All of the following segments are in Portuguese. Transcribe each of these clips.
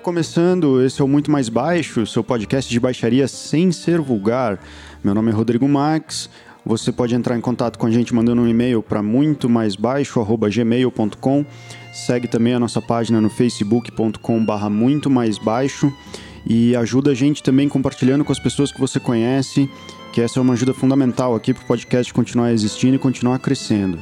começando, esse é o Muito Mais Baixo, seu podcast de baixaria sem ser vulgar. Meu nome é Rodrigo Max. Você pode entrar em contato com a gente mandando um e-mail para muito mais baixo@gmail.com. Segue também a nossa página no facebook.com/barra muito mais baixo e ajuda a gente também compartilhando com as pessoas que você conhece, que essa é uma ajuda fundamental aqui para o podcast continuar existindo e continuar crescendo.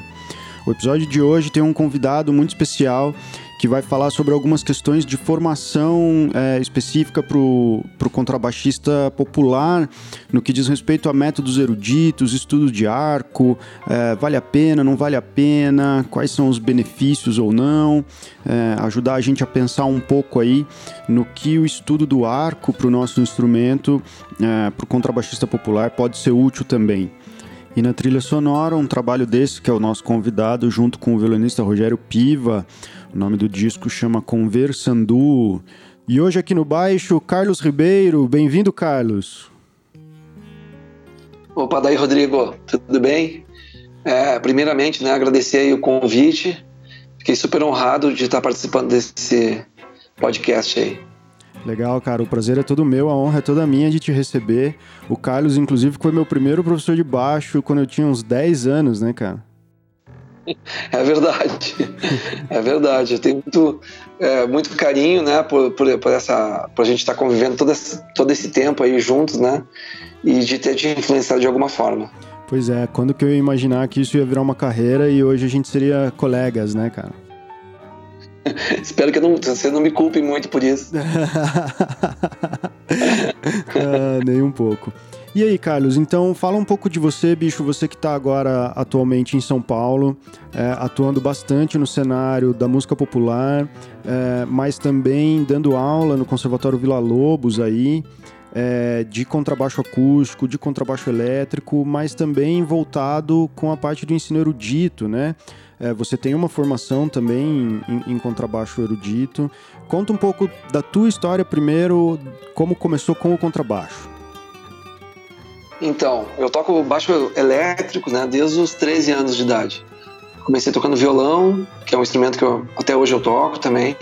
O episódio de hoje tem um convidado muito especial que vai falar sobre algumas questões de formação é, específica para o contrabaixista popular, no que diz respeito a métodos eruditos, estudo de arco, é, vale a pena, não vale a pena, quais são os benefícios ou não, é, ajudar a gente a pensar um pouco aí no que o estudo do arco para o nosso instrumento, é, para o contrabaixista popular, pode ser útil também. E na trilha sonora, um trabalho desse, que é o nosso convidado, junto com o violonista Rogério Piva, o nome do disco chama Conversandu. E hoje aqui no baixo, Carlos Ribeiro. Bem-vindo, Carlos. Opa, daí, Rodrigo. Tudo bem? É, primeiramente, né, agradecer o convite. Fiquei super honrado de estar participando desse podcast aí. Legal, cara. O prazer é todo meu, a honra é toda minha de te receber. O Carlos, inclusive, foi meu primeiro professor de baixo quando eu tinha uns 10 anos, né, cara? É verdade, é verdade. Eu tenho muito, é, muito carinho, né, por, por, por, essa, por a gente estar tá convivendo todo esse, todo esse tempo aí juntos, né, e de ter te influenciado de alguma forma. Pois é, quando que eu ia imaginar que isso ia virar uma carreira e hoje a gente seria colegas, né, cara? Espero que não, você não me culpe muito por isso. ah, nem um pouco. E aí, Carlos, então fala um pouco de você, bicho, você que está agora atualmente em São Paulo, é, atuando bastante no cenário da música popular, é, mas também dando aula no Conservatório Vila Lobos aí, é, de contrabaixo acústico, de contrabaixo elétrico, mas também voltado com a parte do ensino erudito, né? É, você tem uma formação também em, em, contrabaixo erudito. Conta um pouco da tua história primeiro, como começou com o contrabaixo. Então, eu toco baixo elétrico né, desde os 13 anos de idade. Comecei tocando violão, que é um instrumento que eu, até hoje eu toco também.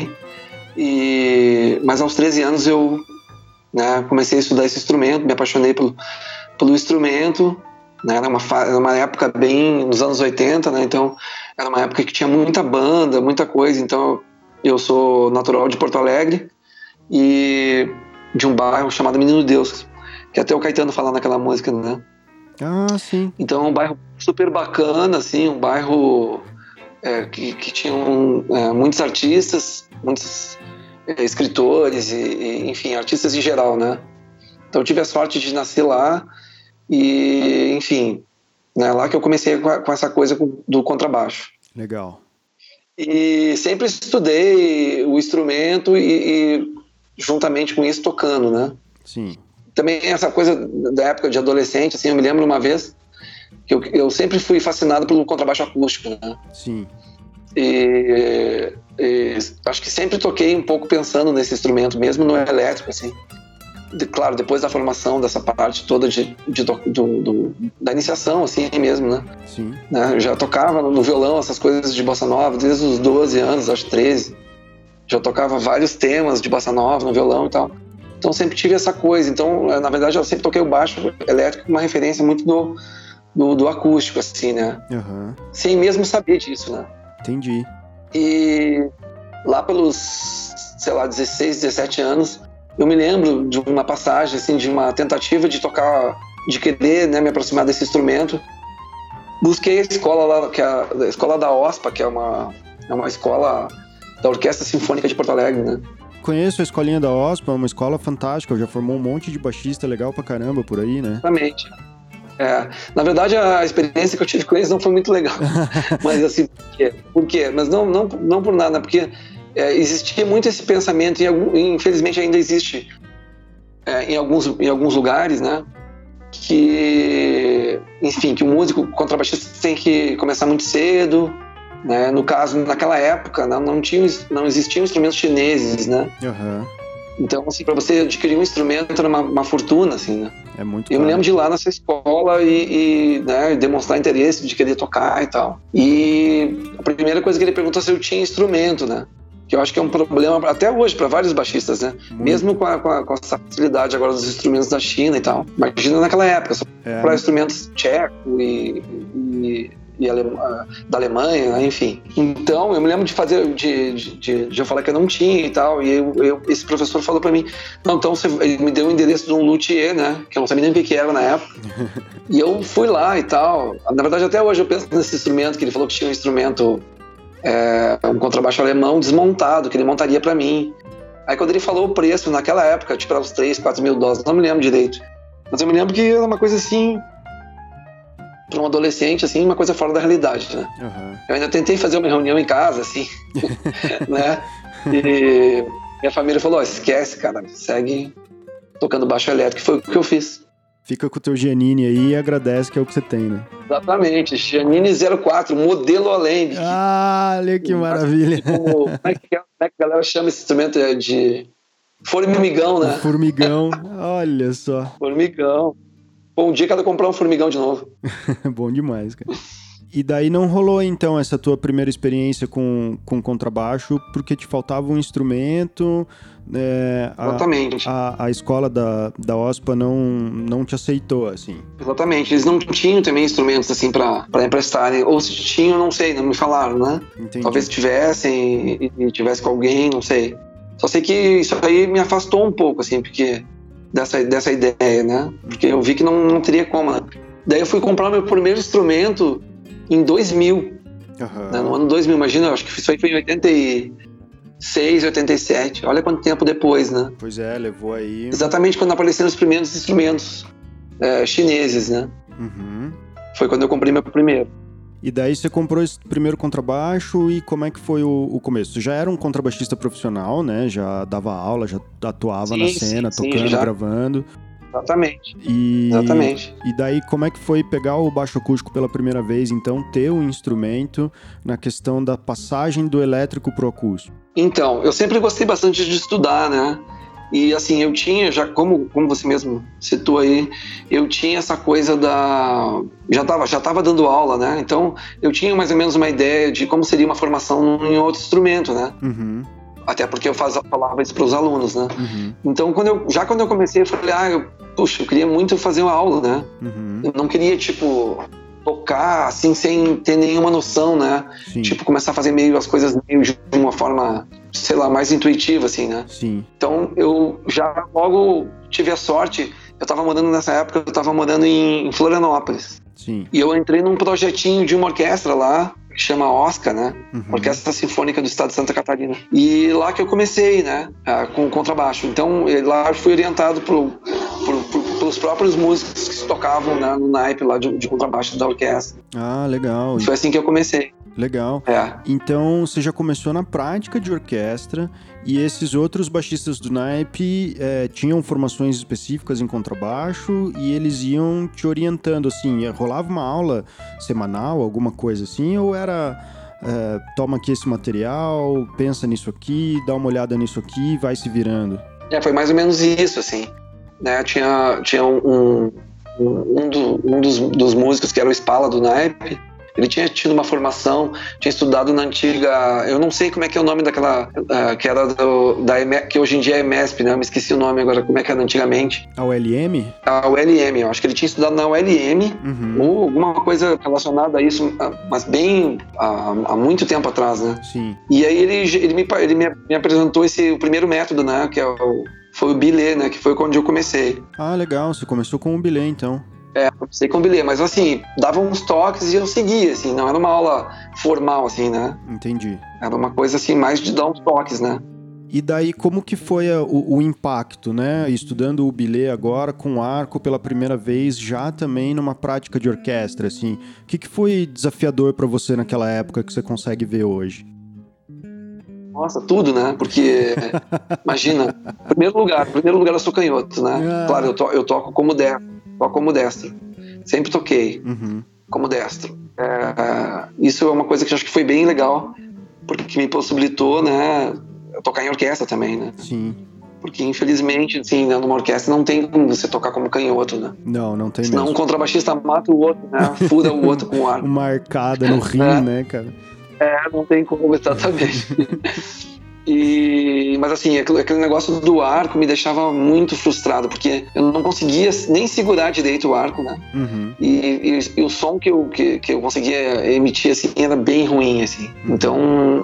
E, mas aos 13 anos eu né, comecei a estudar esse instrumento, me apaixonei pelo, pelo instrumento. Né, era, uma, era uma época bem nos anos 80, né, então era uma época que tinha muita banda, muita coisa. Então eu sou natural de Porto Alegre e de um bairro chamado Menino Deus, que até o Caetano fala naquela música, né? Ah, sim. Então é um bairro super bacana, assim, um bairro é, que, que tinha um, é, muitos artistas, muitos é, escritores e, e, enfim, artistas em geral, né? Então eu tive a sorte de nascer lá e, enfim, né, lá que eu comecei com, a, com essa coisa do contrabaixo. Legal. E sempre estudei o instrumento e, e juntamente com isso tocando, né? Sim também essa coisa da época de adolescente, assim, eu me lembro uma vez que eu, eu sempre fui fascinado pelo contrabaixo acústico, né? Sim. E, e, acho que sempre toquei um pouco pensando nesse instrumento, mesmo no elétrico, assim. De, claro, depois da formação dessa parte toda de, de do, do, da iniciação, assim mesmo, né? Sim. Né? Eu já tocava no violão essas coisas de bossa nova desde os 12 anos, acho 13. Já tocava vários temas de bossa nova no violão e tal. Então sempre tive essa coisa. Então, eh, na verdade, eu sempre toquei o baixo elétrico com uma referência muito do, do, do acústico, assim, né? Uhum. Sem mesmo saber disso, né? Entendi. E lá pelos, sei lá, 16, 17 anos, eu me lembro de uma passagem, assim, de uma tentativa de tocar, de querer né, me aproximar desse instrumento. Busquei a escola lá, que é a, a escola da OSPA, que é uma, é uma escola da Orquestra Sinfônica de Porto Alegre, né? Conheço a escolinha da OSPA, é uma escola fantástica, já formou um monte de baixista legal pra caramba por aí, né? Exatamente. É, na verdade, a experiência que eu tive com eles não foi muito legal. Mas assim, por quê? Por quê? Mas não, não, não por nada, porque é, existia muito esse pensamento, e infelizmente ainda existe é, em, alguns, em alguns lugares, né? Que, enfim, que o músico contrabaixista tem que começar muito cedo, né? No caso, naquela época, não, não, tinha, não existiam instrumentos chineses, né? Uhum. Então, assim, para você adquirir um instrumento era uma, uma fortuna, assim, né? É muito Eu caro. me lembro de ir lá nessa escola e, e né, demonstrar interesse de querer tocar e tal. E a primeira coisa que ele perguntou é se eu tinha instrumento, né? que eu acho que é um problema até hoje para vários baixistas, né? Muito. Mesmo com, a, com, a, com, essa facilidade agora dos instrumentos da China e tal. Imagina naquela época, só é. para instrumentos tcheco e, e, da Alemanha, enfim. Então, eu me lembro de fazer, de, de, de, de eu falar que eu não tinha e tal, e eu, eu, esse professor falou para mim, não, então você, ele me deu o endereço de um luthier, né? Que eu não sabia nem o que era na época. e eu fui lá e tal. Na verdade, até hoje eu penso nesse instrumento, que ele falou que tinha um instrumento é, um contrabaixo alemão desmontado, que ele montaria para mim. Aí quando ele falou o preço, naquela época, tipo, era uns 3, 4 mil dólares, não me lembro direito. Mas eu me lembro que era uma coisa assim, para um adolescente, assim, uma coisa fora da realidade, né? Uhum. Eu ainda tentei fazer uma reunião em casa, assim, né? E minha família falou, oh, esquece, cara, segue tocando baixo elétrico, foi o que eu fiz fica com o teu Giannini aí e agradece que é o que você tem, né? Exatamente, Giannini 04, modelo além. Ah, olha que maravilha. Como, como, é que, como é que a galera chama esse instrumento é de formigão, né? Formigão, olha só. Formigão. Bom dia cada comprar um formigão de novo. Bom demais, cara. E daí não rolou então essa tua primeira experiência com, com contrabaixo porque te faltava um instrumento, é, Exatamente. A, a, escola da, da OSPA não, não te aceitou, assim. Exatamente. Eles não tinham também instrumentos, assim, para emprestarem. Ou se tinham, não sei, não me falaram, né? Entendi. Talvez tivessem e, e tivesse com alguém, não sei. Só sei que isso aí me afastou um pouco, assim, porque dessa, dessa ideia, né? Porque eu vi que não, não teria como. Né? Daí eu fui comprar meu primeiro instrumento em 2000. Uhum. Né? No ano 2000, imagina, acho que isso aí foi em 80 e... 6, 87. Olha quanto tempo depois, né? Pois é, levou aí. Exatamente quando apareceram os primeiros instrumentos é, chineses, né? Uhum. Foi quando eu comprei meu primeiro. E daí você comprou esse primeiro contrabaixo e como é que foi o, o começo? Você já era um contrabaixista profissional, né? Já dava aula, já atuava sim, na cena, sim, tocando, sim, gravando. Exatamente. E, Exatamente. E daí, como é que foi pegar o baixo acústico pela primeira vez, então, ter o um instrumento na questão da passagem do elétrico pro acústico? Então, eu sempre gostei bastante de estudar, né? E assim, eu tinha, já como, como você mesmo citou aí, eu tinha essa coisa da. Já estava já tava dando aula, né? Então eu tinha mais ou menos uma ideia de como seria uma formação em outro instrumento, né? Uhum. Até porque eu faz, falava isso para os alunos, né? Uhum. Então, quando eu, já quando eu comecei, eu falei, ah, eu, puxa, eu queria muito fazer uma aula, né? Uhum. Eu não queria, tipo, tocar assim sem ter nenhuma noção, né? Sim. Tipo, começar a fazer meio as coisas meio de uma forma, sei lá, mais intuitiva, assim, né? Sim. Então eu já logo tive a sorte, eu tava morando nessa época, eu tava morando em, Florianópolis. Sim. E eu entrei num projetinho de uma orquestra lá, que chama Oscar, né? Uhum. Orquestra Sinfônica do Estado de Santa Catarina. E lá que eu comecei, né? Com contrabaixo. Então lá eu fui orientado por, por, por, pelos próprios músicos que tocavam né, no naipe lá de, de contrabaixo da orquestra. Ah, legal. Foi assim que eu comecei. Legal. É. Então você já começou na prática de orquestra e esses outros baixistas do naipe é, tinham formações específicas em contrabaixo e eles iam te orientando assim. Rolava uma aula semanal, alguma coisa assim, ou era é, toma aqui esse material, pensa nisso aqui, dá uma olhada nisso aqui, vai se virando. É, foi mais ou menos isso, assim. Né? Tinha, tinha um, um, um, do, um dos, dos músicos que era o Spala do naipe ele tinha tido uma formação, tinha estudado na antiga, eu não sei como é que é o nome daquela, uh, que era do, da que hoje em dia é MESP, né? Eu me esqueci o nome agora, como é que era antigamente. A ULM? A ULM, eu acho que ele tinha estudado na ULM, uhum. ou alguma coisa relacionada a isso, ah, mas bem há, há, muito tempo atrás, né? Sim. E aí ele, ele, me, ele me, me apresentou esse, o primeiro método, né? Que é o, foi o bilê, né? Que foi onde eu comecei. Ah, legal. Você começou com o bilê, então. É, comecei com bilhete, mas assim, dava uns toques e eu seguia, assim, não era uma aula formal, assim, né? Entendi. Era uma coisa assim, mais de dar uns toques, né? E daí, como que foi a, o, o, impacto, né? Estudando o bilhete agora com arco pela primeira vez, já também numa prática de orquestra, assim. O que, que foi desafiador para você naquela época que você consegue ver hoje? Nossa, tudo, né? Porque, imagina, primeiro lugar, primeiro lugar eu sou canhoto, né? Ah. Claro, eu, to, eu toco como destro só como destro. Sempre toquei uhum. como destro. É, isso é uma coisa que eu acho que foi bem legal, porque me possibilitou, né, tocar em orquestra também, né? Sim. Porque, infelizmente, assim, né, numa orquestra não tem como você tocar como canhoto, né? Não, não tem Senão mesmo. um contrabaixista mata o outro, né? Fura o outro com o ar. Uma arcada no rim, é. né, cara? É, não tem como, exatamente. E, mas assim, aquele, negócio do arco me deixava muito frustrado, porque eu não conseguia nem segurar direito o arco, né? Uhum. E, e, e, o som que eu, que, que eu conseguia emitir, assim, era bem ruim, assim. Uhum. Então,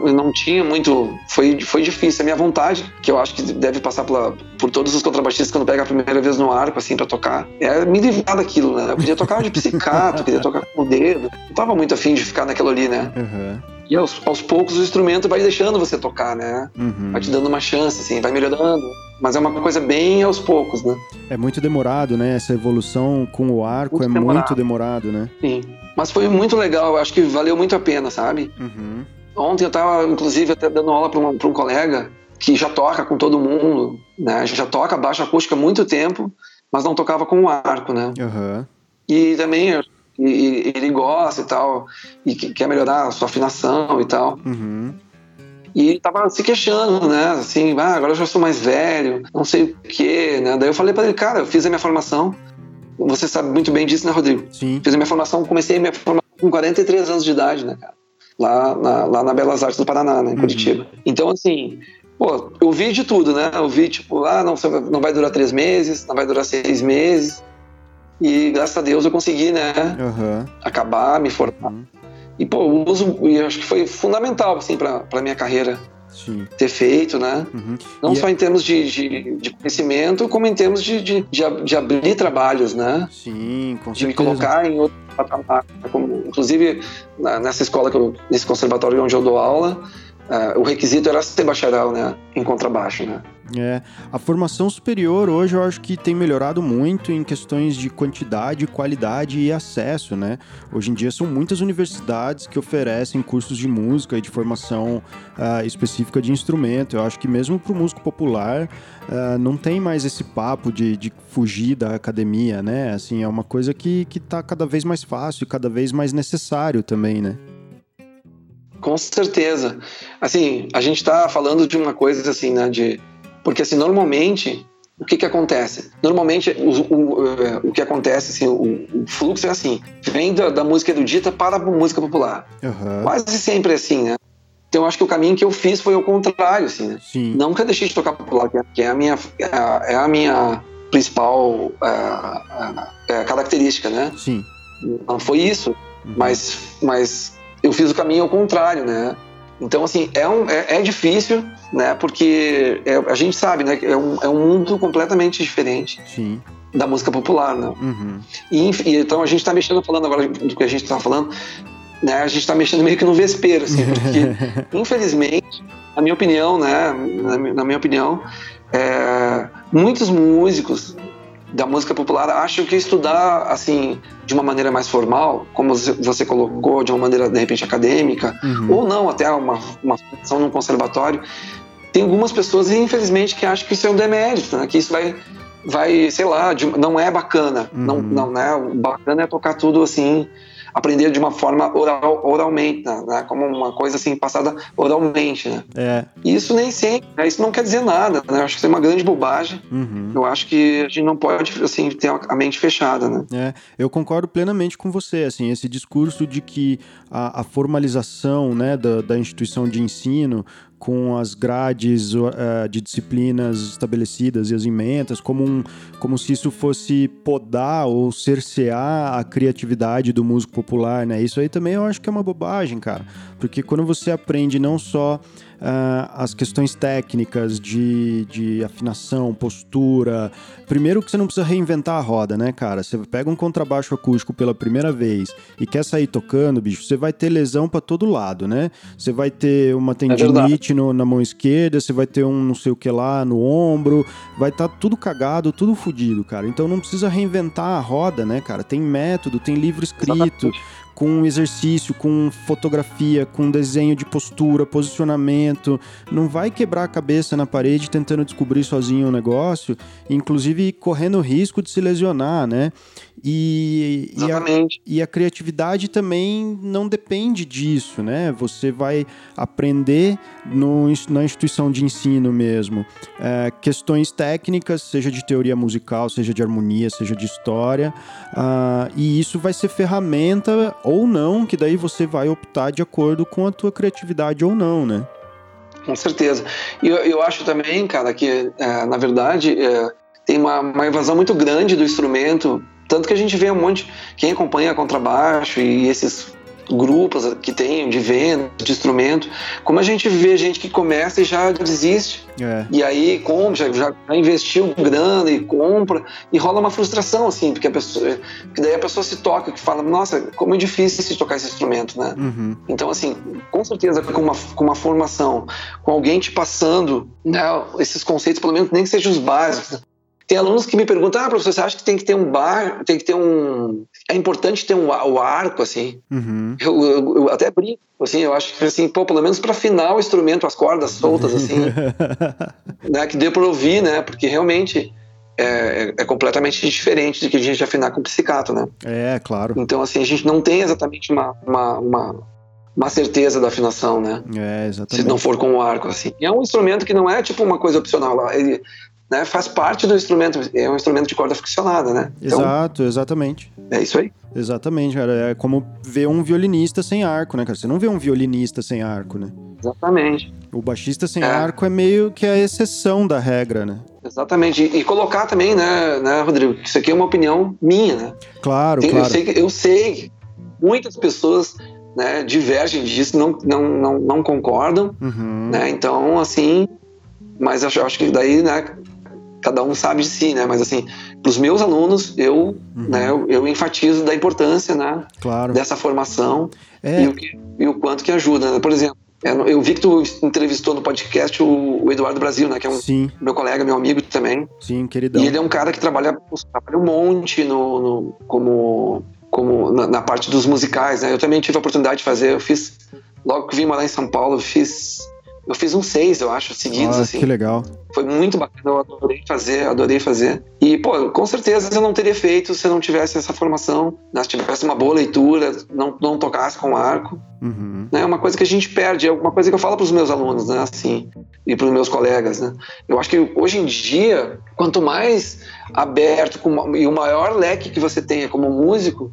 eu não tinha muito... Foi, foi difícil. A minha vontade, que eu acho que deve passar pela, por todos os contrabaixistas quando pega a primeira vez no arco, assim, pra tocar, é me livrar daquilo, né? Eu podia tocar de psicato, queria tocar com o dedo. Não tava muito afim de ficar naquilo ali, né? Uhum. E aos, aos poucos o instrumento vai deixando você tocar, né? Uhum. Vai te dando uma chance, assim, vai melhorando. Mas é uma coisa bem aos poucos, né? É muito demorado, né? Essa evolução com o arco muito é demorado. muito demorado, né? Sim. Mas foi muito legal, acho que valeu muito a pena, sabe? Uhum. Ontem eu tava, inclusive, até dando aula para um, um colega que já toca com todo mundo, né? Já toca baixo acústica há muito tempo, mas não tocava com o arco, né? Uhum. E também e, ele gosta e tal, e quer melhorar a sua afinação e tal. Uhum. E ele tava se queixando, né? Assim, ah, agora eu já sou mais velho, não sei o quê, né? Daí eu falei para ele, cara, eu fiz a minha formação. Você sabe muito bem disso, né, Rodrigo? Sim. Fiz a minha formação, comecei a minha formação com 43 anos de idade, né, cara? Lá na, lá na Belas Artes do Paraná, né, em uhum. Curitiba. Então, assim, pô, eu vi de tudo, né? Eu vi, tipo, ah, não, não vai durar três meses, não vai durar seis meses. E graças a Deus eu consegui, né? Uhum. Acabar, me formar. Uhum. E, pô, o uso, eu acho que foi fundamental, assim, pra, pra minha carreira. Sim. ter feito, né? Uhum. Não e só é... em termos de, de, de, conhecimento, como em termos de, de, de, abrir trabalhos, né? Sim, com certeza. De me colocar em outro patamar. Como, inclusive, nessa escola, eu, nesse conservatório onde eu dou aula, uh, o requisito era ser bacharel, né? Em contrabaixo, né? É, a formação superior hoje eu acho que tem melhorado muito em questões de quantidade, qualidade e acesso, né? Hoje em dia são muitas universidades que oferecem cursos de música e de formação uh, específica de instrumento. Eu acho que mesmo para o músico popular uh, não tem mais esse papo de, de, fugir da academia, né? Assim, é uma coisa que está cada vez mais fácil e cada vez mais necessário também, né? Com certeza. Assim, a gente está falando de uma coisa assim, né? De porque, assim, normalmente, o que que acontece? Normalmente, o, o, é, o que acontece, assim, o, o, fluxo é assim, vem da, da música erudita para a música popular. Uhum. Quase sempre é assim, né? Então, eu acho que o caminho que eu fiz foi o contrário, assim, né? Sim. Eu deixei de tocar popular, que é a minha, é a, minha principal é, é, característica, né? Sim. Não foi isso, uhum. mas, mas eu fiz o caminho ao contrário, né? Então, assim, é, um, é, é difícil, né? Porque é, a gente sabe, né? É um, é um mundo completamente diferente. Sim. Da música popular, né? Uhum. E, então a gente está mexendo, falando agora do que a gente está falando, né? A gente está mexendo meio que no vespeiro, assim, porque, infelizmente, na minha opinião, né? Na, na minha opinião, é, muitos músicos da música popular acho que estudar assim de uma maneira mais formal, como você colocou, de uma maneira de repente acadêmica, uhum. ou não, até uma, uma formação num conservatório, tem algumas pessoas, infelizmente, que acham que isso é um demérito, né? que isso vai, vai sei lá, de, não é bacana. Uhum. Não, não, né? O bacana é tocar tudo assim aprender de uma forma oral, oralmente, né? né? Como uma coisa assim, passada oralmente, né? É. Isso nem sempre, né? isso não quer dizer nada, né? Eu acho que isso é uma grande bobagem. Uhum. Eu acho que a gente não pode, assim, ter a mente fechada, né? É, eu concordo plenamente com você, assim, esse discurso de que a, a formalização, né, da, da instituição de ensino com as grades uh, de disciplinas estabelecidas e as emendas, como, um, como se isso fosse podar ou cercear a criatividade do músico popular, né? Isso aí também eu acho que é uma bobagem, cara. Porque quando você aprende não só as questões técnicas de, de afinação, postura. Primeiro que você não precisa reinventar a roda, né, cara? Você pega um contrabaixo acústico pela primeira vez e quer sair tocando, bicho, você vai ter lesão para todo lado, né? Você vai ter uma é tendinite é no, na mão esquerda, você vai ter um não sei o que lá no ombro, vai estar tá tudo cagado, tudo fodido, cara. Então não precisa reinventar a roda, né, cara? Tem método, tem livro escrito. Exatamente com exercício, com fotografia, com desenho de postura, posicionamento. Não vai quebrar a cabeça na parede tentando descobrir sozinho o um negócio, inclusive correndo risco de se lesionar, né? E, e a, e, a, criatividade também não depende disso, né? Você vai aprender no, na instituição de ensino mesmo é, questões técnicas, seja de teoria musical, seja de harmonia, seja de história, uh, e isso vai ser ferramenta ou não, que daí você vai optar de acordo com a tua criatividade ou não, né? Com certeza. E eu, eu acho também, cara, que é, na verdade é, tem uma, uma evasão muito grande do instrumento. Tanto que a gente vê um monte. Quem acompanha contrabaixo e esses grupos que tem de venda, de instrumento, como a gente vê gente que começa e já desiste. É. E aí compra, já, já, investiu grana e compra, e rola uma frustração, assim, porque a pessoa. Porque daí a pessoa se toca, que fala, nossa, como é difícil se tocar esse instrumento, né? Uhum. Então, assim, com certeza, com uma, com uma formação, com alguém te passando né, esses conceitos, pelo menos nem que sejam os básicos, tem alunos que me perguntam, ah, professor, você acha que tem que ter um bar, tem que ter um... É importante ter um, o arco, assim. Uhum. Eu, eu, eu, até brinco, assim, eu acho que, assim, pô, pelo menos para afinar o instrumento, as cordas soltas, assim, né, que dê para ouvir, né, porque realmente é, é, é, completamente diferente do que a gente afinar com psicato, né. É, claro. Então, assim, a gente não tem exatamente uma, uma, uma uma certeza da afinação, né? É, exatamente. Se não for com o arco, assim. E é um instrumento que não é tipo uma coisa opcional. Ele, né, faz parte do instrumento, é um instrumento de corda ficcionada, né? Então, Exato, exatamente. É isso aí. Exatamente, cara. É como ver um violinista sem arco, né, cara? Você não vê um violinista sem arco, né? Exatamente. O baixista sem é. arco é meio que a exceção da regra, né? Exatamente. E, e colocar também, né, né, Rodrigo, que isso aqui é uma opinião minha, né? Claro, Tem, claro. Eu sei, eu sei que muitas pessoas né, divergem disso, não, não, não, não concordam, uhum. né? Então, assim, mas eu acho que daí, né, cada um sabe de si, né? Mas assim, para os meus alunos, eu, uhum. né, eu, eu, enfatizo da importância, né? Claro. Dessa formação é. e, o que, e o quanto que ajuda. Né? Por exemplo, eu vi que tu entrevistou no podcast o, o Eduardo Brasil, né? Que é um Sim. meu colega, meu amigo também. Sim, queridão. E ele é um cara que trabalha, trabalha um monte no, no como, como na, na, parte dos musicais, né? Eu também tive a oportunidade de fazer, eu fiz, logo que vim morar em São Paulo, eu fiz eu fiz uns seis, eu acho, seguidos, ah, assim. Que legal. Foi muito bacana, eu adorei fazer, adorei fazer. E, pô, com certeza eu não teria feito se eu não tivesse essa formação, né? se tivesse uma boa leitura, não, não tocasse com arco. Uhum. É uma coisa que a gente perde, é uma coisa que eu falo para os meus alunos, né, assim, e para os meus colegas, né. Eu acho que hoje em dia, quanto mais aberto com, e o maior leque que você tenha como músico,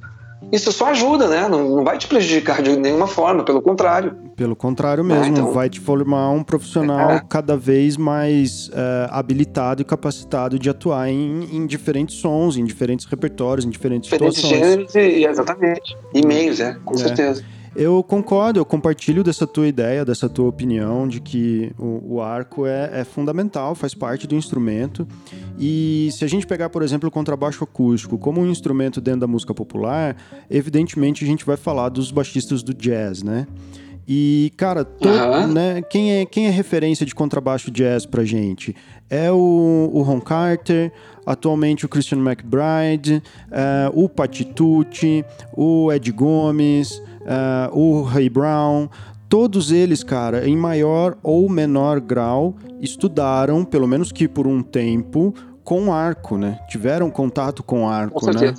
isso só ajuda, né? Não, não, vai te prejudicar de nenhuma forma, pelo contrário. Pelo contrário mesmo, ah, então... vai te formar um profissional é. cada vez mais é, habilitado e capacitado de atuar em, em, diferentes sons, em diferentes repertórios, em diferentes, diferentes situações. Gêneros e, exatamente. E meios, é, com é. certeza. Eu concordo, eu compartilho dessa tua ideia, dessa tua opinião de que o, o arco é, é, fundamental, faz parte do instrumento. E se a gente pegar, por exemplo, o contrabaixo acústico como um instrumento dentro da música popular, evidentemente a gente vai falar dos baixistas do jazz, né? E, cara, todo, né, quem, é, quem é referência de contrabaixo jazz pra gente? É o, o Ron Carter, atualmente o Christian McBride, uh, o Patitucci, o Ed Gomes, uh, o Ray Brown, todos eles, cara, em maior ou menor grau, estudaram, pelo menos que por um tempo, com arco, né? Tiveram contato com arco, com né?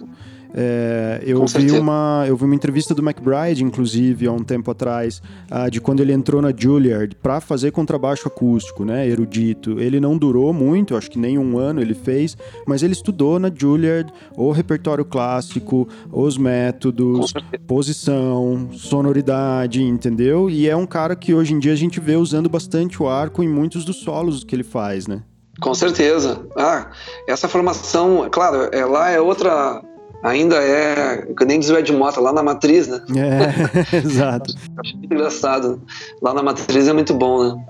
É, eu, vi uma, eu vi uma entrevista do McBride, inclusive, há um tempo atrás, uh, de quando ele entrou na Juilliard para fazer contrabaixo acústico, né, erudito. Ele não durou muito, acho que nem um ano ele fez, mas ele estudou na Juilliard o repertório clássico, os métodos, posição, sonoridade, entendeu? E é um cara que hoje em dia a gente vê usando bastante o arco em muitos dos solos que ele faz, né? Com certeza. Ah, essa formação, claro, é, lá é outra ainda é, que nem diz o Ed Mota, lá na Matriz, né? É, exato. acho engraçado. Lá na Matriz é muito bom, né?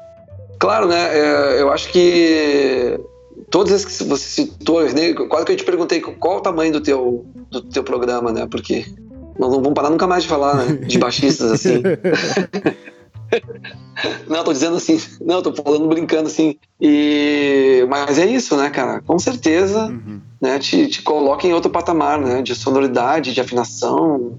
Claro, né? É, eu acho que todos esses que você citou, né, quase que eu te perguntei qual o tamanho do teu, do teu programa, né? Porque nós não vamos parar nunca mais de falar, né? De baixistas, assim. não, tô dizendo assim, não, tô falando brincando assim. E, mas é isso, né, cara? Com certeza, uhum. né, te, te coloca em outro patamar, né? De sonoridade, de afinação,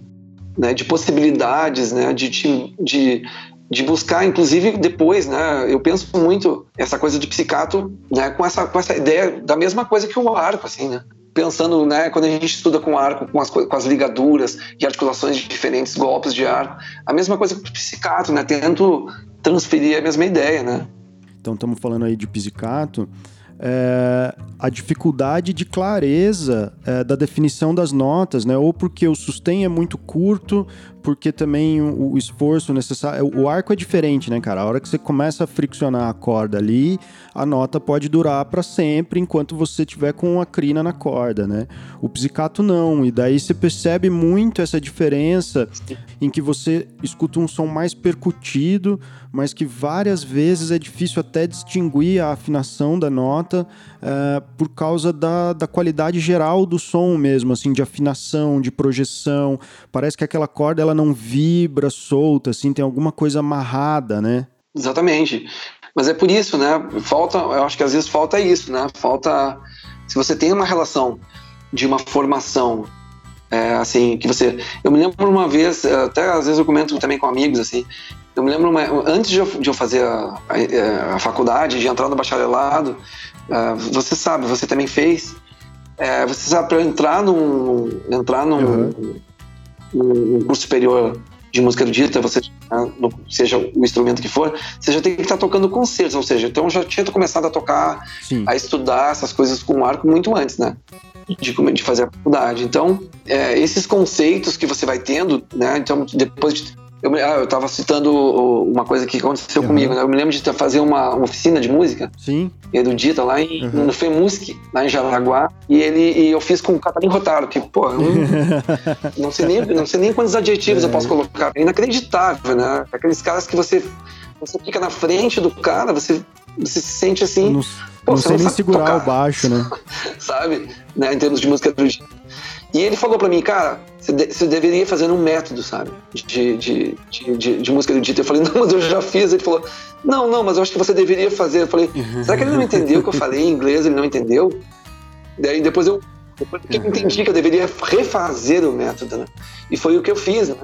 né? De possibilidades, né? De, de, de, de buscar, inclusive depois, né? Eu penso muito essa coisa de psicato, né? Com essa, com essa ideia da mesma coisa que o arco, assim, né? Pensando, né, quando a gente estuda com arco, com as, com as ligaduras e articulações de diferentes golpes de arco, a mesma coisa com o psicato, né, tento transferir a mesma ideia, né. Então estamos falando aí de psicato, é, a dificuldade de clareza é, da definição das notas, né? Ou porque o sustain é muito curto, porque também o, o, esforço necessário. O arco é diferente, né, cara? A hora que você começa a friccionar a corda ali, a nota pode durar para sempre enquanto você tiver com a crina na corda, né? O psicato não. E daí você percebe muito essa diferença em que você escuta um som mais percutido, mas que várias vezes é difícil até distinguir a afinação da nota uh, por causa da, da qualidade geral do som mesmo, assim, de afinação, de projeção. Parece que aquela corda ela não vibra solta, assim, tem alguma coisa amarrada, né? Exatamente. Mas é por isso, né? Falta, eu acho que às vezes falta isso, né? Falta. Se você tem uma relação de uma formação é, assim, que você. Eu me lembro uma vez, até às vezes eu comento também com amigos, assim. Eu me lembro, uma, antes de eu, de eu fazer a, a, a, faculdade, de entrar no bacharelado, uh, você sabe, você também fez. É, você sabe, para entrar num, entrar num, uhum. Num, curso superior de música erudita, você, né, seja o instrumento que for, você já tem que estar tocando concertos, ou seja, então eu já tinha começado a tocar, Sim. a estudar essas coisas com arco muito antes, né? De, de fazer a faculdade. Então, é, esses conceitos que você vai tendo, né? Então, depois de eu, ah, eu tava citando uma coisa que aconteceu uhum. comigo, né? Eu me lembro de fazer uma, uma oficina de música. Sim. Erudita lá em, uhum. no FEMUSC, lá em Jaraguá. E, ele, e eu fiz com o Catarina Rotaro, que, pô, eu não, sei nem, não sei nem quantos adjetivos é. eu posso colocar. É inacreditável, né? Aqueles caras que você, você fica na frente do cara, você, você se sente assim. Não, pô, não sei nem segurar tocar, o baixo, né? sabe? Né? Em termos de música erudita. E ele falou para mim, cara, você, de, você, deveria fazer um método, sabe? De, de, de, de, música erudita. Eu falei, não, mas eu já fiz. Ele falou, não, não, mas eu acho que você deveria fazer. Eu falei, será que ele não entendeu o que eu falei em inglês? Ele não entendeu? Daí depois eu, depois eu entendi que eu deveria refazer o método, né? E foi o que eu fiz, né?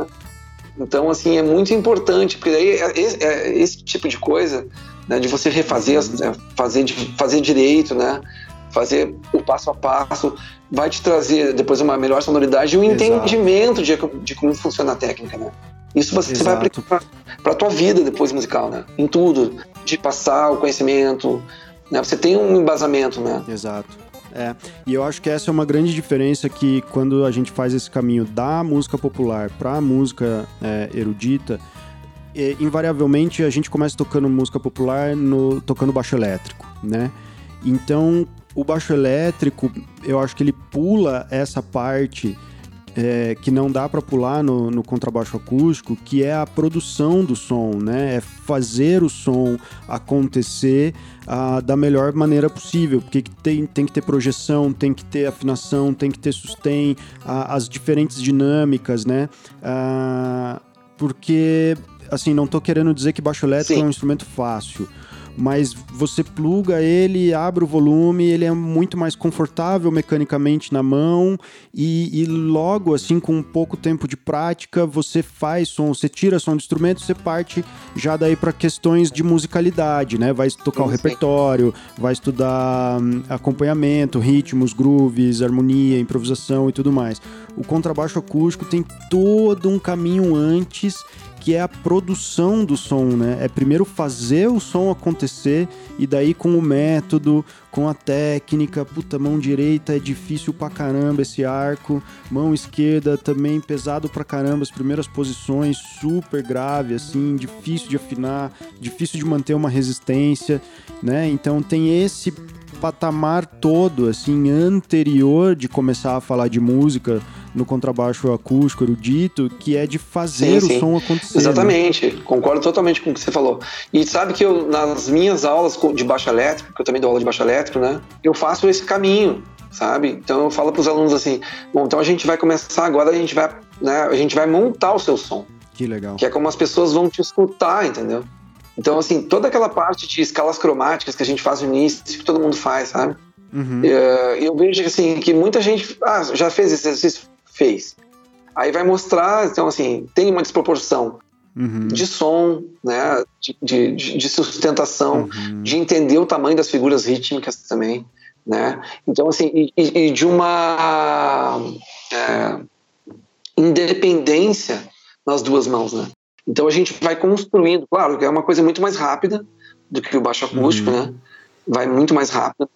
Então, assim, é muito importante, porque daí é, é, é esse tipo de coisa, né, de você refazer, fazer, fazer direito, né? Fazer o passo a passo, vai te trazer depois uma melhor sonoridade e um Exato. entendimento de, de, como funciona a técnica, né? Isso você Exato. vai aplicar para a tua vida depois musical, né? Em tudo, de passar o conhecimento, né? Você tem um embasamento, né? Exato. É, e eu acho que essa é uma grande diferença que quando a gente faz esse caminho da música popular para a música é, erudita, é, invariavelmente a gente começa tocando música popular no, tocando baixo elétrico, né? Então, o baixo elétrico, eu acho que ele pula essa parte é, que não dá para pular no, no, contrabaixo acústico, que é a produção do som, né? É fazer o som acontecer ah, da melhor maneira possível, porque tem, tem que ter projeção, tem que ter afinação, tem que ter sustain, ah, as diferentes dinâmicas, né? Ah, porque, assim, não estou querendo dizer que baixo elétrico Sim. é um instrumento fácil, mas você pluga ele, abre o volume, ele é muito mais confortável mecanicamente na mão e, e, logo assim com um pouco tempo de prática você faz som, você tira som do instrumento, você parte já daí para questões de musicalidade, né? Vai tocar o repertório, vai estudar hum, acompanhamento, ritmos, grooves, harmonia, improvisação e tudo mais. O contrabaixo acústico tem todo um caminho antes que é a produção do som, né? É primeiro fazer o som acontecer e daí com o método, com a técnica, puta, mão direita é difícil pra caramba esse arco, mão esquerda também pesado pra caramba, as primeiras posições super grave assim, difícil de afinar, difícil de manter uma resistência, né? Então tem esse patamar todo assim anterior de começar a falar de música no contrabaixo acústico erudito, que é de fazer sim, sim. o som acontecer. Né? Exatamente, né? concordo totalmente com o que você falou. E sabe que eu, nas minhas aulas de baixo elétrico, que eu também dou aula de baixo elétrico, né? Eu faço esse caminho, sabe? Então eu falo para os alunos assim: bom, então a gente vai começar agora, a gente vai, né, a gente vai montar o seu som. Que legal. Que é como as pessoas vão te escutar, entendeu? Então, assim, toda aquela parte de escalas cromáticas que a gente faz no início, que todo mundo faz, sabe? Uhum. Eh, eu vejo assim, que muita gente ah, já fez esse exercício, fez. Aí vai mostrar, então assim, tem uma desproporção uhum. de som, né, de, de, de sustentação, uhum. de entender o tamanho das figuras rítmicas também, né. Então assim, e, e de uma é, independência nas duas mãos, né. Então a gente vai construindo, claro que é uma coisa muito mais rápida do que o baixo acústico, uhum. né, vai muito mais rápido,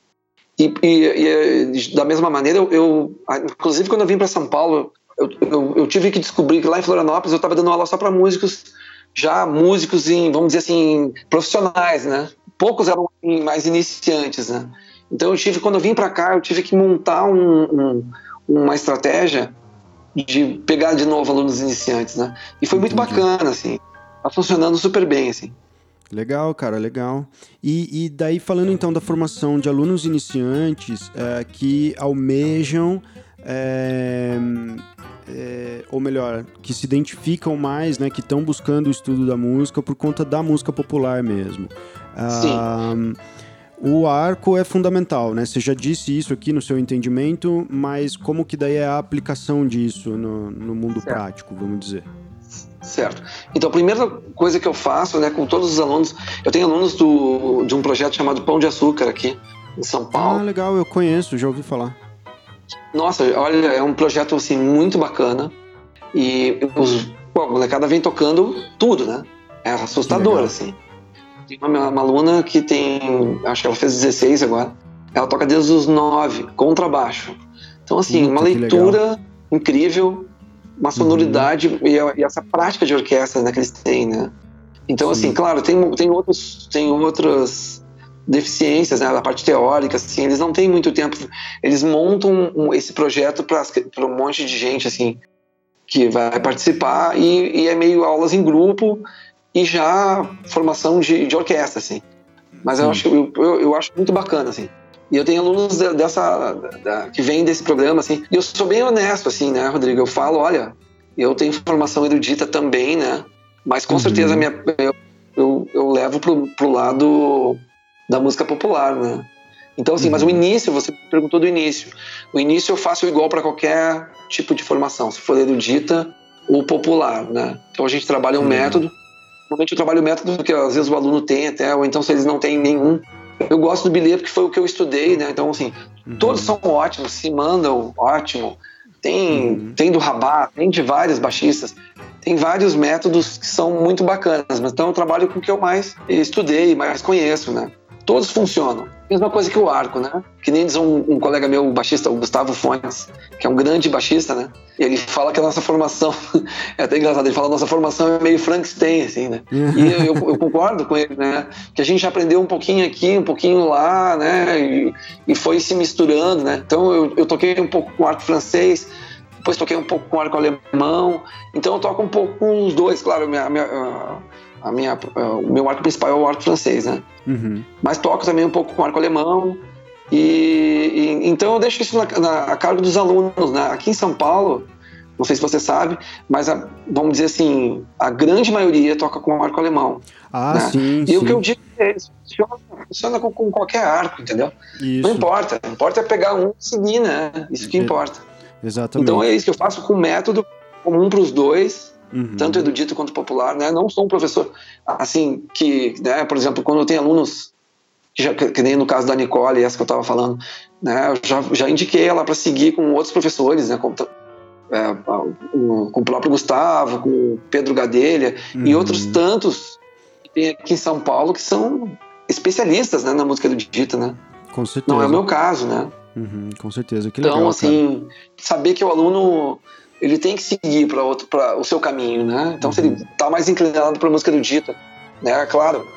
e, e, e, da mesma maneira, eu, eu, inclusive quando eu vim para São Paulo, eu, eu, eu, tive que descobrir que lá em Florianópolis eu estava dando aula só para músicos, já músicos em, vamos dizer assim, profissionais, né? Poucos eram mais iniciantes, né? Então eu tive, quando eu vim para cá, eu tive que montar um, um, uma estratégia de pegar de novo alunos iniciantes, né? E foi muito bacana, assim. Tá funcionando super bem, assim. Legal, cara, legal. E, e daí falando então da formação de alunos iniciantes é, que almejam é, é, ou melhor, que se identificam mais, né, que estão buscando o estudo da música por conta da música popular mesmo. Sim. Ah, o arco é fundamental, né? Você já disse isso aqui no seu entendimento, mas como que daí é a aplicação disso no, no mundo certo. prático, vamos dizer? Certo. Então, a primeira coisa que eu faço, né, com todos os alunos, eu tenho alunos do, de um projeto chamado Pão de Açúcar aqui em São Paulo. Ah, legal, eu conheço, já ouvi falar. Nossa, olha, é um projeto assim muito bacana e os, pô, a molecada vem tocando tudo, né? É assustador, assim. Tem uma, uma, aluna que tem, acho que ela fez 16 agora, ela toca desde os 9, contrabaixo. Então, assim, uma leitura incrível, uma sonoridade uhum. e, e, essa prática de orquestra né, que eles têm, né? Então, Sim. assim, claro, tem, tem, outros, tem outras deficiências né, da parte teórica, assim, eles não têm muito tempo. Eles montam um, esse projeto para um monte de gente, assim, que vai participar e, e, é meio aulas em grupo e já formação de, de orquestra, assim. Mas eu acho, eu, eu, acho muito bacana, assim. E eu tenho alunos dessa, da, que vêm desse programa, assim. E eu sou bem honesto, assim, né, Rodrigo? Eu falo, olha, eu tenho formação erudita também, né? Mas com uhum. certeza minha, eu, eu, eu levo pro, pro lado da música popular, né? Então, assim, uhum. mas o uhum. início, você perguntou do início. O início eu faço igual para qualquer tipo de formação, se for erudita ou popular, né? Então a gente trabalha um uhum. método. Normalmente eu trabalho o método que às vezes o aluno tem até, ou então se eles não têm nenhum. Eu gosto do bilhete porque foi o que eu estudei, né? Então, assim, uhum. todos são ótimos, se mandam ótimo. Tem, uhum. tem do Rabat, tem de vários baixistas. Tem vários métodos que são muito bacanas, mas então eu trabalho com o que eu mais estudei, mais conheço, né? Todos funcionam. Mesma coisa que o arco, né? Que nem diz um, um, colega meu, o baixista, o Gustavo Fontes, que é um grande baixista, né? Ele fala que a nossa formação, é até engraçado, ele fala que a nossa formação é meio Frankenstein, assim, né? E eu, eu, concordo com ele, né? Que a gente aprendeu um pouquinho aqui, um pouquinho lá, né? E, e foi se misturando, né? Então eu, eu toquei um pouco com arco francês, depois toquei um pouco com arco alemão, então eu toco um pouco com os dois, claro, minha, minha a minha, é, o meu arco principal é o arco francês, né? Uhum. Mas toco também um pouco com arco alemão. E, e então eu deixo isso na, na, a cargo dos alunos. Né? Aqui em São Paulo, não sei se você sabe, mas a, vamos dizer assim, a grande maioria toca com arco alemão. Ah, né? sim. E sim. o que eu digo é isso funciona, funciona com, com, qualquer arco, entendeu? Isso. Não importa. Não importa é pegar um e seguir, né? Isso que importa. Exatamente. Então é isso que eu faço com método comum para os dois Uhum. tanto erudito quanto popular, né? Não sou um professor assim que, né? Por exemplo, quando eu tenho alunos que, já, que nem no caso da Nicole, essa que eu estava falando, né? Eu já, já indiquei ela para seguir com outros professores, né? Com, é, com o próprio Gustavo, com o Pedro Gadelha uhum. e outros tantos que tem aqui em São Paulo que são especialistas né, na música erudita, né? Com certeza. Não é o meu caso, né? Uhum, com certeza. Que então, legal, assim, cara. saber que o aluno ele tem que seguir para o seu caminho, né? Então, uhum. se ele está mais inclinado para música erudita, né? Claro,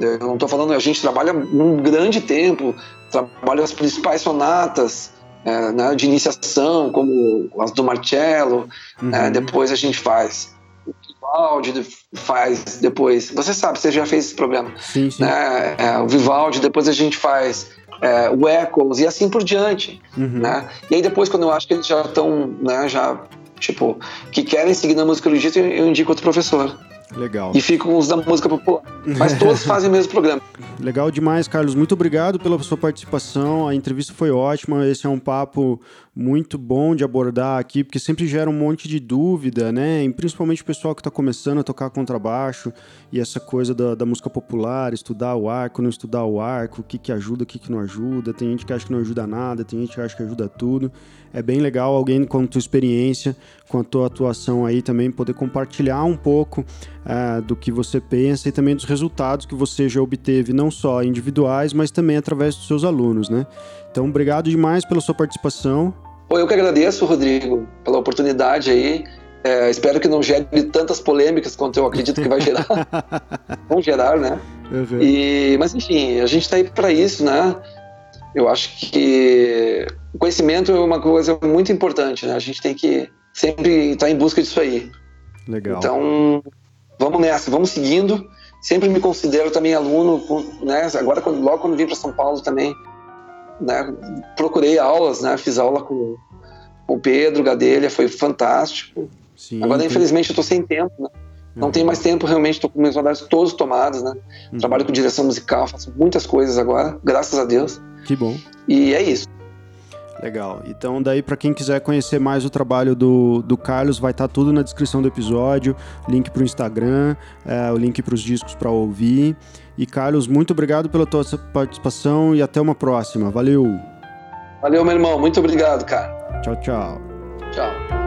eu não estou falando, a gente trabalha um grande tempo, trabalha as principais sonatas é, né, de iniciação, como as do Marcello, uhum. né, depois a gente faz o Vivaldi, faz depois, você sabe, você já fez esse programa, sim, sim. Né, é, o Vivaldi, depois a gente faz é, o Echoes e assim por diante, uhum. né? E aí depois quando eu acho que eles já estão, né, já tipo, que querem seguir na música erudita, eu indico outro professor. Legal. E fico com os da música popular. Mas todos fazem o mesmo programa. Legal demais, Carlos. Muito obrigado pela sua participação. A entrevista foi ótima. Esse é um papo muito bom de abordar aqui, porque sempre gera um monte de dúvida, né? E principalmente o pessoal que está começando a tocar contrabaixo e essa coisa da, da, música popular, estudar o arco, não estudar o arco, o que, que ajuda, o que, que não ajuda. Tem gente que acha que não ajuda nada, tem gente que acha que ajuda tudo. É bem legal alguém com a tua experiência, com a tua atuação aí também, poder compartilhar um pouco uh, do que você pensa e também dos resultados que você já obteve, não só individuais, mas também através dos seus alunos, né? Então, obrigado demais pela sua participação. Eu que agradeço, Rodrigo, pela oportunidade aí. É, espero que não gere tantas polêmicas quanto eu acredito que vai gerar. Vão gerar, né? Uhum. E, mas enfim, a gente está aí para isso, né? Eu acho que o conhecimento é uma coisa muito importante, né? A gente tem que sempre estar tá em busca disso aí. Legal. Então, vamos nessa, vamos seguindo. Sempre me considero também aluno, né? Agora, logo quando vim para São Paulo também, né? Procurei aulas, né? Fiz aula com, o Pedro Gadelha, foi fantástico. Sim, Agora, infelizmente, eu estou sem tempo, né? Não uhum. tenho mais tempo, realmente, estou com meus horários todos tomados, né? Uhum. Trabalho com direção musical, faço muitas coisas agora, graças a Deus. Que bom. E é isso. Legal. Então, daí, para quem quiser conhecer mais o trabalho do, do Carlos, vai estar tá tudo na descrição do episódio: link para o Instagram, é, o link para os discos para ouvir. E, Carlos, muito obrigado pela tua participação e até uma próxima. Valeu. Valeu, meu irmão. Muito obrigado, cara. Tchau, tchau. Tchau.